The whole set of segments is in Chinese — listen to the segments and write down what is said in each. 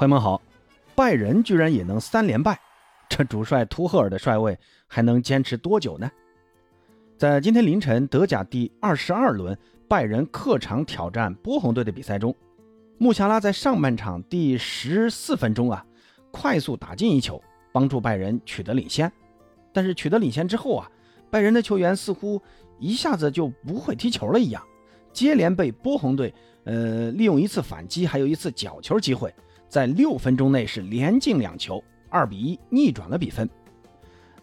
朋友们好，拜仁居然也能三连败，这主帅图赫尔的帅位还能坚持多久呢？在今天凌晨德甲第二十二轮拜仁客场挑战波鸿队的比赛中，穆夏拉在上半场第十四分钟啊，快速打进一球，帮助拜仁取得领先。但是取得领先之后啊，拜仁的球员似乎一下子就不会踢球了一样，接连被波鸿队呃利用一次反击，还有一次角球机会。在六分钟内是连进两球，二比一逆转了比分。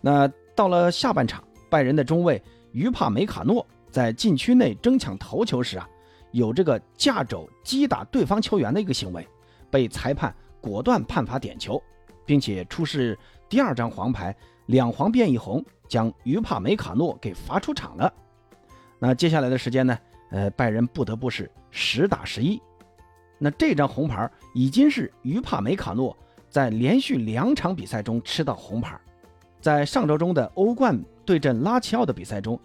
那到了下半场，拜仁的中卫于帕梅卡诺在禁区内争抢头球时啊，有这个架肘击打对方球员的一个行为，被裁判果断判罚点球，并且出示第二张黄牌，两黄变一红，将于帕梅卡诺给罚出场了。那接下来的时间呢？呃，拜仁不得不是实打十一。那这张红牌已经是于帕梅卡诺在连续两场比赛中吃到红牌，在上周中的欧冠对阵拉齐奥的比赛中，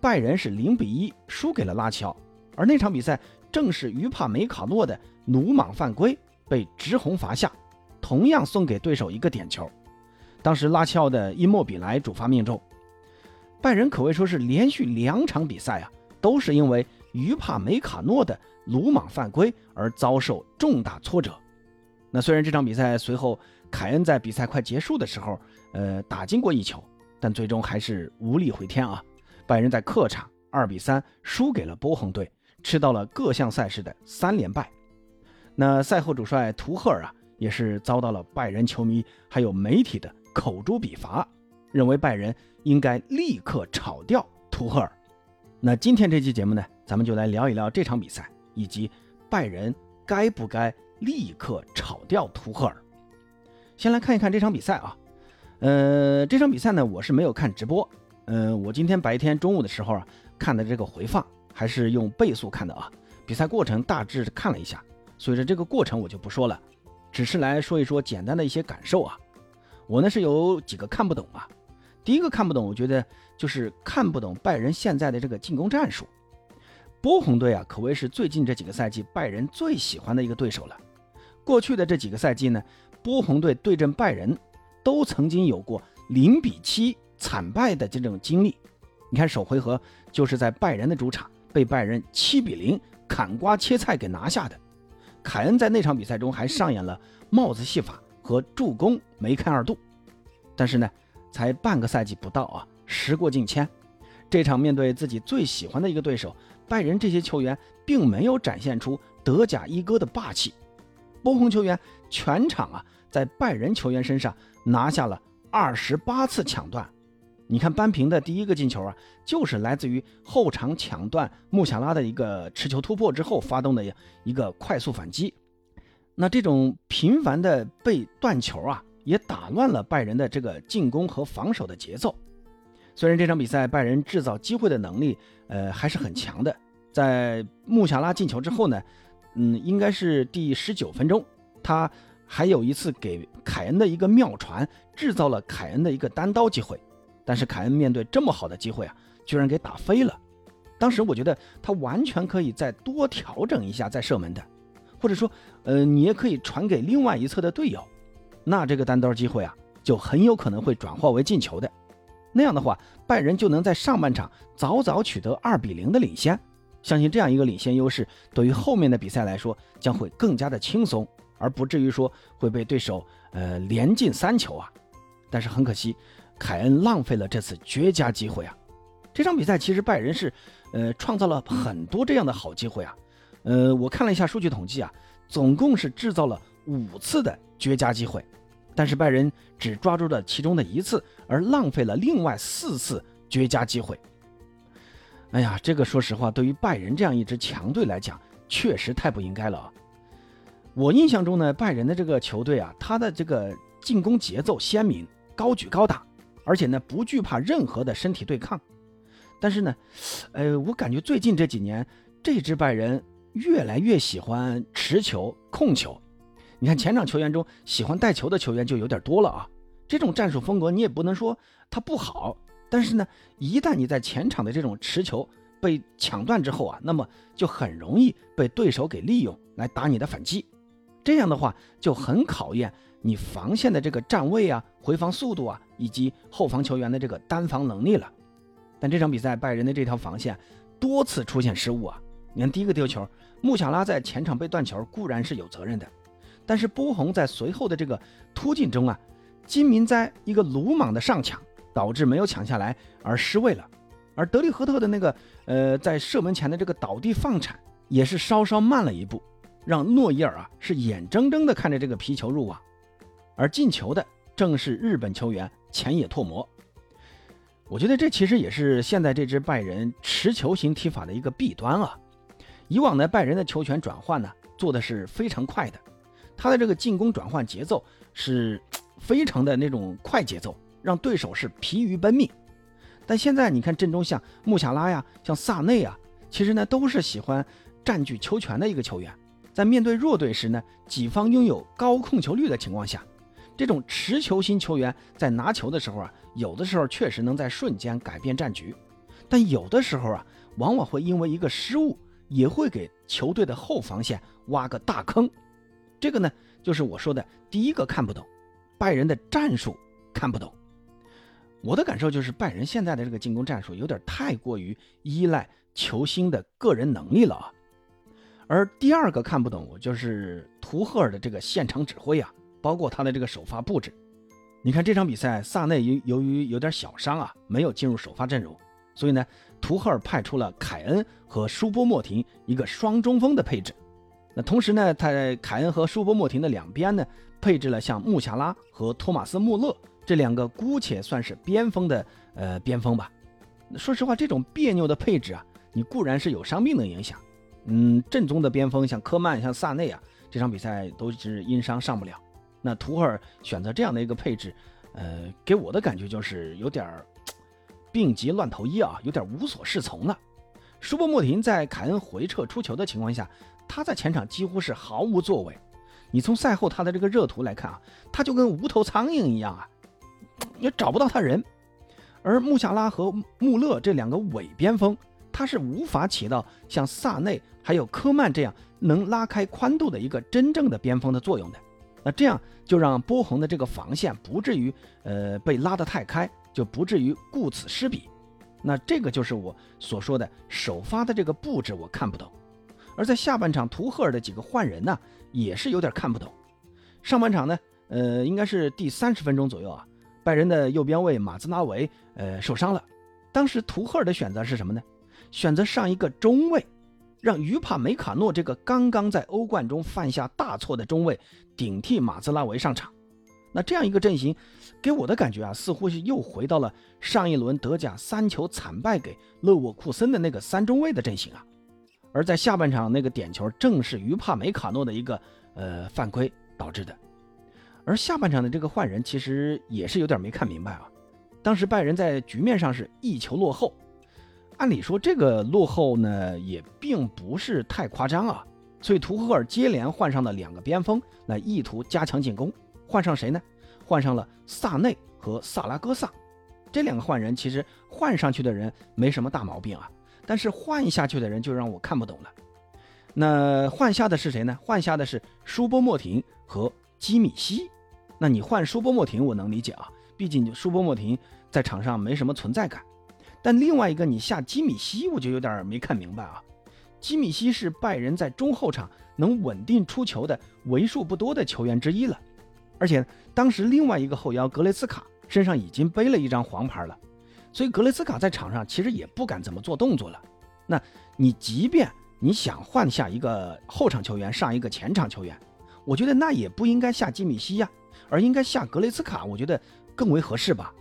拜仁是零比一输给了拉齐奥，而那场比赛正是于帕梅卡诺的鲁莽犯规被直红罚下，同样送给对手一个点球。当时拉齐奥的伊莫比莱主罚命中，拜仁可谓说是连续两场比赛啊，都是因为于帕梅卡诺的。鲁莽犯规而遭受重大挫折。那虽然这场比赛随后凯恩在比赛快结束的时候，呃，打进过一球，但最终还是无力回天啊！拜仁在客场二比三输给了波鸿队，吃到了各项赛事的三连败。那赛后主帅图赫尔啊，也是遭到了拜仁球迷还有媒体的口诛笔伐，认为拜仁应该立刻炒掉图赫尔。那今天这期节目呢，咱们就来聊一聊这场比赛。以及拜仁该不该立刻炒掉图赫尔？先来看一看这场比赛啊，呃，这场比赛呢，我是没有看直播，嗯，我今天白天中午的时候啊看的这个回放，还是用倍速看的啊。比赛过程大致看了一下，所以说这个过程我就不说了，只是来说一说简单的一些感受啊。我呢是有几个看不懂啊，第一个看不懂，我觉得就是看不懂拜仁现在的这个进攻战术。波鸿队啊，可谓是最近这几个赛季拜仁最喜欢的一个对手了。过去的这几个赛季呢，波鸿队对阵拜仁，都曾经有过零比七惨败的这种经历。你看首回合就是在拜仁的主场被拜仁七比零砍瓜切菜给拿下的。凯恩在那场比赛中还上演了帽子戏法和助攻梅开二度。但是呢，才半个赛季不到啊，时过境迁，这场面对自己最喜欢的一个对手。拜仁这些球员并没有展现出德甲一哥的霸气，波鸿球员全场啊在拜仁球员身上拿下了二十八次抢断。你看扳平的第一个进球啊，就是来自于后场抢断穆夏拉的一个持球突破之后发动的一个快速反击。那这种频繁的被断球啊，也打乱了拜仁的这个进攻和防守的节奏。虽然这场比赛拜仁制造机会的能力，呃还是很强的。在穆夏拉进球之后呢，嗯，应该是第十九分钟，他还有一次给凯恩的一个妙传，制造了凯恩的一个单刀机会。但是凯恩面对这么好的机会啊，居然给打飞了。当时我觉得他完全可以再多调整一下再射门的，或者说，呃，你也可以传给另外一侧的队友，那这个单刀机会啊，就很有可能会转化为进球的。那样的话，拜仁就能在上半场早早取得二比零的领先。相信这样一个领先优势，对于后面的比赛来说将会更加的轻松，而不至于说会被对手呃连进三球啊。但是很可惜，凯恩浪费了这次绝佳机会啊。这场比赛其实拜仁是呃创造了很多这样的好机会啊。呃，我看了一下数据统计啊，总共是制造了五次的绝佳机会。但是拜仁只抓住了其中的一次，而浪费了另外四次绝佳机会。哎呀，这个说实话，对于拜仁这样一支强队来讲，确实太不应该了啊！我印象中呢，拜仁的这个球队啊，他的这个进攻节奏鲜明，高举高打，而且呢不惧怕任何的身体对抗。但是呢，呃，我感觉最近这几年，这支拜仁越来越喜欢持球控球。你看前场球员中喜欢带球的球员就有点多了啊，这种战术风格你也不能说它不好，但是呢，一旦你在前场的这种持球被抢断之后啊，那么就很容易被对手给利用来打你的反击。这样的话就很考验你防线的这个站位啊、回防速度啊，以及后防球员的这个单防能力了。但这场比赛拜仁的这条防线多次出现失误啊！你看第一个丢球，穆夏拉在前场被断球固然是有责任的，但是波鸿在随后的这个突进中啊，金明哉一个鲁莽的上抢，导致没有抢下来而失位了。而德里赫特的那个呃在射门前的这个倒地放铲也是稍稍慢了一步。让诺伊尔啊是眼睁睁地看着这个皮球入网，而进球的正是日本球员前野拓磨。我觉得这其实也是现在这支拜仁持球型踢法的一个弊端啊。以往呢，拜仁的球权转换呢做的是非常快的，他的这个进攻转换节奏是非常的那种快节奏，让对手是疲于奔命。但现在你看阵中像穆夏拉呀，像萨内啊，其实呢都是喜欢占据球权的一个球员。在面对弱队时呢，己方拥有高控球率的情况下，这种持球型球员在拿球的时候啊，有的时候确实能在瞬间改变战局，但有的时候啊，往往会因为一个失误，也会给球队的后防线挖个大坑。这个呢，就是我说的第一个看不懂，拜仁的战术看不懂。我的感受就是，拜仁现在的这个进攻战术有点太过于依赖球星的个人能力了啊。而第二个看不懂，就是图赫尔的这个现场指挥啊，包括他的这个首发布置。你看这场比赛，萨内由由于有点小伤啊，没有进入首发阵容，所以呢，图赫尔派出了凯恩和舒波莫廷一个双中锋的配置。那同时呢，他凯恩和舒波莫廷的两边呢，配置了像穆夏拉和托马斯穆勒这两个姑且算是边锋的呃边锋吧。说实话，这种别扭的配置啊，你固然是有伤病的影响。嗯，正宗的边锋像科曼、像萨内啊，这场比赛都是因伤上不了。那图赫尔选择这样的一个配置，呃，给我的感觉就是有点儿病急乱投医啊，有点无所适从了。舒波莫廷在凯恩回撤出球的情况下，他在前场几乎是毫无作为。你从赛后他的这个热图来看啊，他就跟无头苍蝇一样啊，也找不到他人。而穆夏拉和穆勒这两个伪边锋。他是无法起到像萨内还有科曼这样能拉开宽度的一个真正的边锋的作用的。那这样就让波鸿的这个防线不至于呃被拉得太开，就不至于顾此失彼。那这个就是我所说的首发的这个布置我看不懂。而在下半场图赫尔的几个换人呢，也是有点看不懂。上半场呢，呃，应该是第三十分钟左右啊，拜仁的右边卫马兹拉维呃受伤了。当时图赫尔的选择是什么呢？选择上一个中卫，让于帕梅卡诺这个刚刚在欧冠中犯下大错的中卫顶替马兹拉维上场。那这样一个阵型，给我的感觉啊，似乎是又回到了上一轮德甲三球惨败给勒沃库森的那个三中卫的阵型啊。而在下半场那个点球，正是于帕梅卡诺的一个呃犯规导致的。而下半场的这个换人，其实也是有点没看明白啊。当时拜仁在局面上是一球落后。按理说这个落后呢也并不是太夸张啊，所以图赫尔接连换上了两个边锋，来意图加强进攻。换上谁呢？换上了萨内和萨拉戈萨。这两个换人其实换上去的人没什么大毛病啊，但是换下去的人就让我看不懂了。那换下的是谁呢？换下的是舒波莫廷和基米希。那你换舒波莫廷我能理解啊，毕竟舒波莫廷在场上没什么存在感。但另外一个你下基米希，我就有点没看明白啊。基米希是拜仁在中后场能稳定出球的为数不多的球员之一了，而且当时另外一个后腰格雷斯卡身上已经背了一张黄牌了，所以格雷斯卡在场上其实也不敢怎么做动作了。那你即便你想换下一个后场球员上一个前场球员，我觉得那也不应该下基米希呀，而应该下格雷斯卡，我觉得更为合适吧。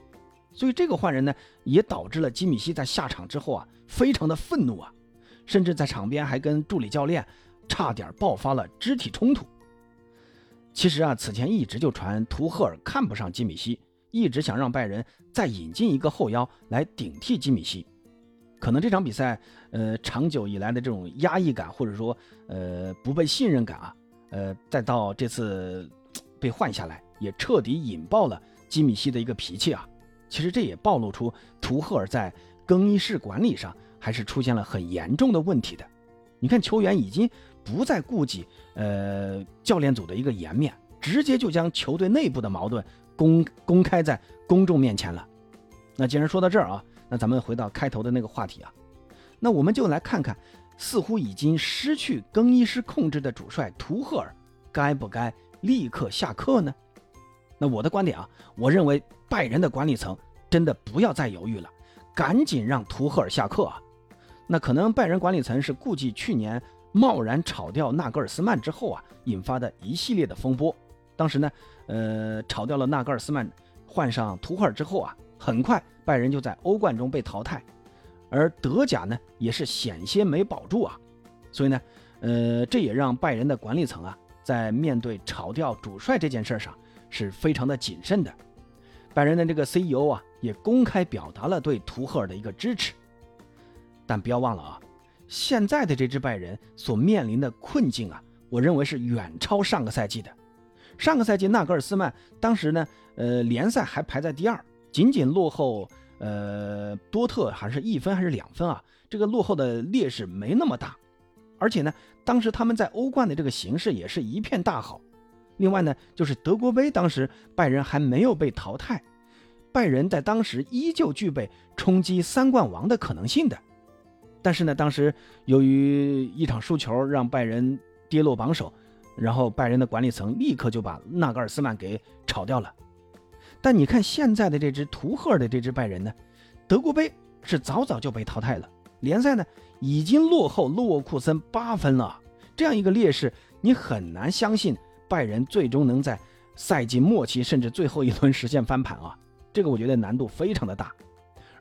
所以这个换人呢，也导致了基米希在下场之后啊，非常的愤怒啊，甚至在场边还跟助理教练差点爆发了肢体冲突。其实啊，此前一直就传图赫尔看不上基米希，一直想让拜仁再引进一个后腰来顶替基米希。可能这场比赛，呃，长久以来的这种压抑感，或者说呃不被信任感啊，呃，再到这次被换下来，也彻底引爆了基米希的一个脾气啊。其实这也暴露出图赫尔在更衣室管理上还是出现了很严重的问题的。你看球员已经不再顾及呃教练组的一个颜面，直接就将球队内部的矛盾公公开在公众面前了。那既然说到这儿啊，那咱们回到开头的那个话题啊，那我们就来看看，似乎已经失去更衣室控制的主帅图赫尔，该不该立刻下课呢？那我的观点啊，我认为拜仁的管理层真的不要再犹豫了，赶紧让图赫尔下课啊！那可能拜仁管理层是顾忌去年贸然炒掉纳格尔斯曼之后啊，引发的一系列的风波。当时呢，呃，炒掉了纳格尔斯曼，换上图赫尔之后啊。很快，拜仁就在欧冠中被淘汰，而德甲呢也是险些没保住啊。所以呢，呃，这也让拜仁的管理层啊，在面对炒掉主帅这件事上是非常的谨慎的。拜仁的这个 CEO 啊，也公开表达了对图赫尔的一个支持。但不要忘了啊，现在的这支拜仁所面临的困境啊，我认为是远超上个赛季的。上个赛季纳格尔斯曼当时呢，呃，联赛还排在第二。仅仅落后，呃，多特还是一分还是两分啊？这个落后的劣势没那么大，而且呢，当时他们在欧冠的这个形势也是一片大好。另外呢，就是德国杯当时拜仁还没有被淘汰，拜仁在当时依旧具备冲击三冠王的可能性的。但是呢，当时由于一场输球让拜仁跌落榜首，然后拜仁的管理层立刻就把纳格尔斯曼给炒掉了。但你看现在的这支图赫尔的这支拜仁呢，德国杯是早早就被淘汰了，联赛呢已经落后洛库森八分了，这样一个劣势，你很难相信拜仁最终能在赛季末期甚至最后一轮实现翻盘啊！这个我觉得难度非常的大。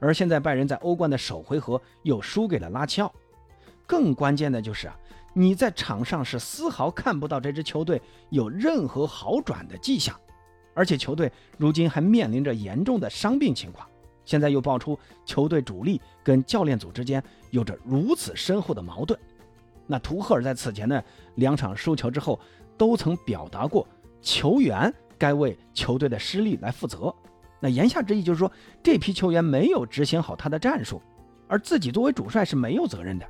而现在拜仁在欧冠的首回合又输给了拉齐奥，更关键的就是啊，你在场上是丝毫看不到这支球队有任何好转的迹象。而且球队如今还面临着严重的伤病情况，现在又爆出球队主力跟教练组之间有着如此深厚的矛盾。那图赫尔在此前的两场输球之后，都曾表达过球员该为球队的失利来负责。那言下之意就是说，这批球员没有执行好他的战术，而自己作为主帅是没有责任的。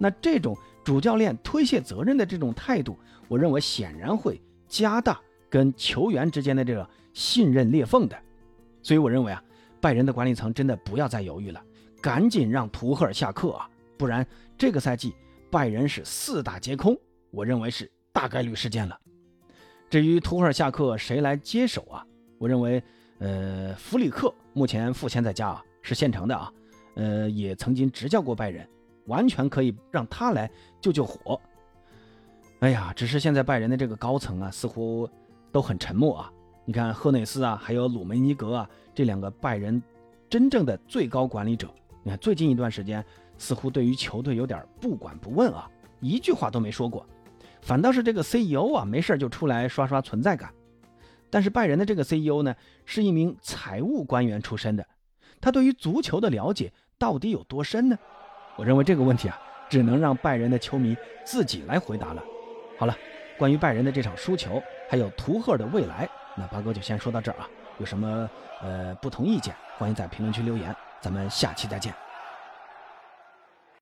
那这种主教练推卸责任的这种态度，我认为显然会加大。跟球员之间的这个信任裂缝的，所以我认为啊，拜仁的管理层真的不要再犹豫了，赶紧让图赫尔下课啊，不然这个赛季拜仁是四大皆空，我认为是大概率事件了。至于图赫尔下课谁来接手啊？我认为，呃，弗里克目前赋闲在家啊，是现成的啊，呃，也曾经执教过拜仁，完全可以让他来救救火。哎呀，只是现在拜仁的这个高层啊，似乎。都很沉默啊！你看赫内斯啊，还有鲁梅尼格啊，这两个拜仁真正的最高管理者，你看最近一段时间似乎对于球队有点不管不问啊，一句话都没说过。反倒是这个 CEO 啊，没事就出来刷刷存在感。但是拜仁的这个 CEO 呢，是一名财务官员出身的，他对于足球的了解到底有多深呢？我认为这个问题啊，只能让拜仁的球迷自己来回答了。好了，关于拜仁的这场输球。还有图赫的未来，那八哥就先说到这儿啊。有什么呃不同意见，欢迎在评论区留言。咱们下期再见。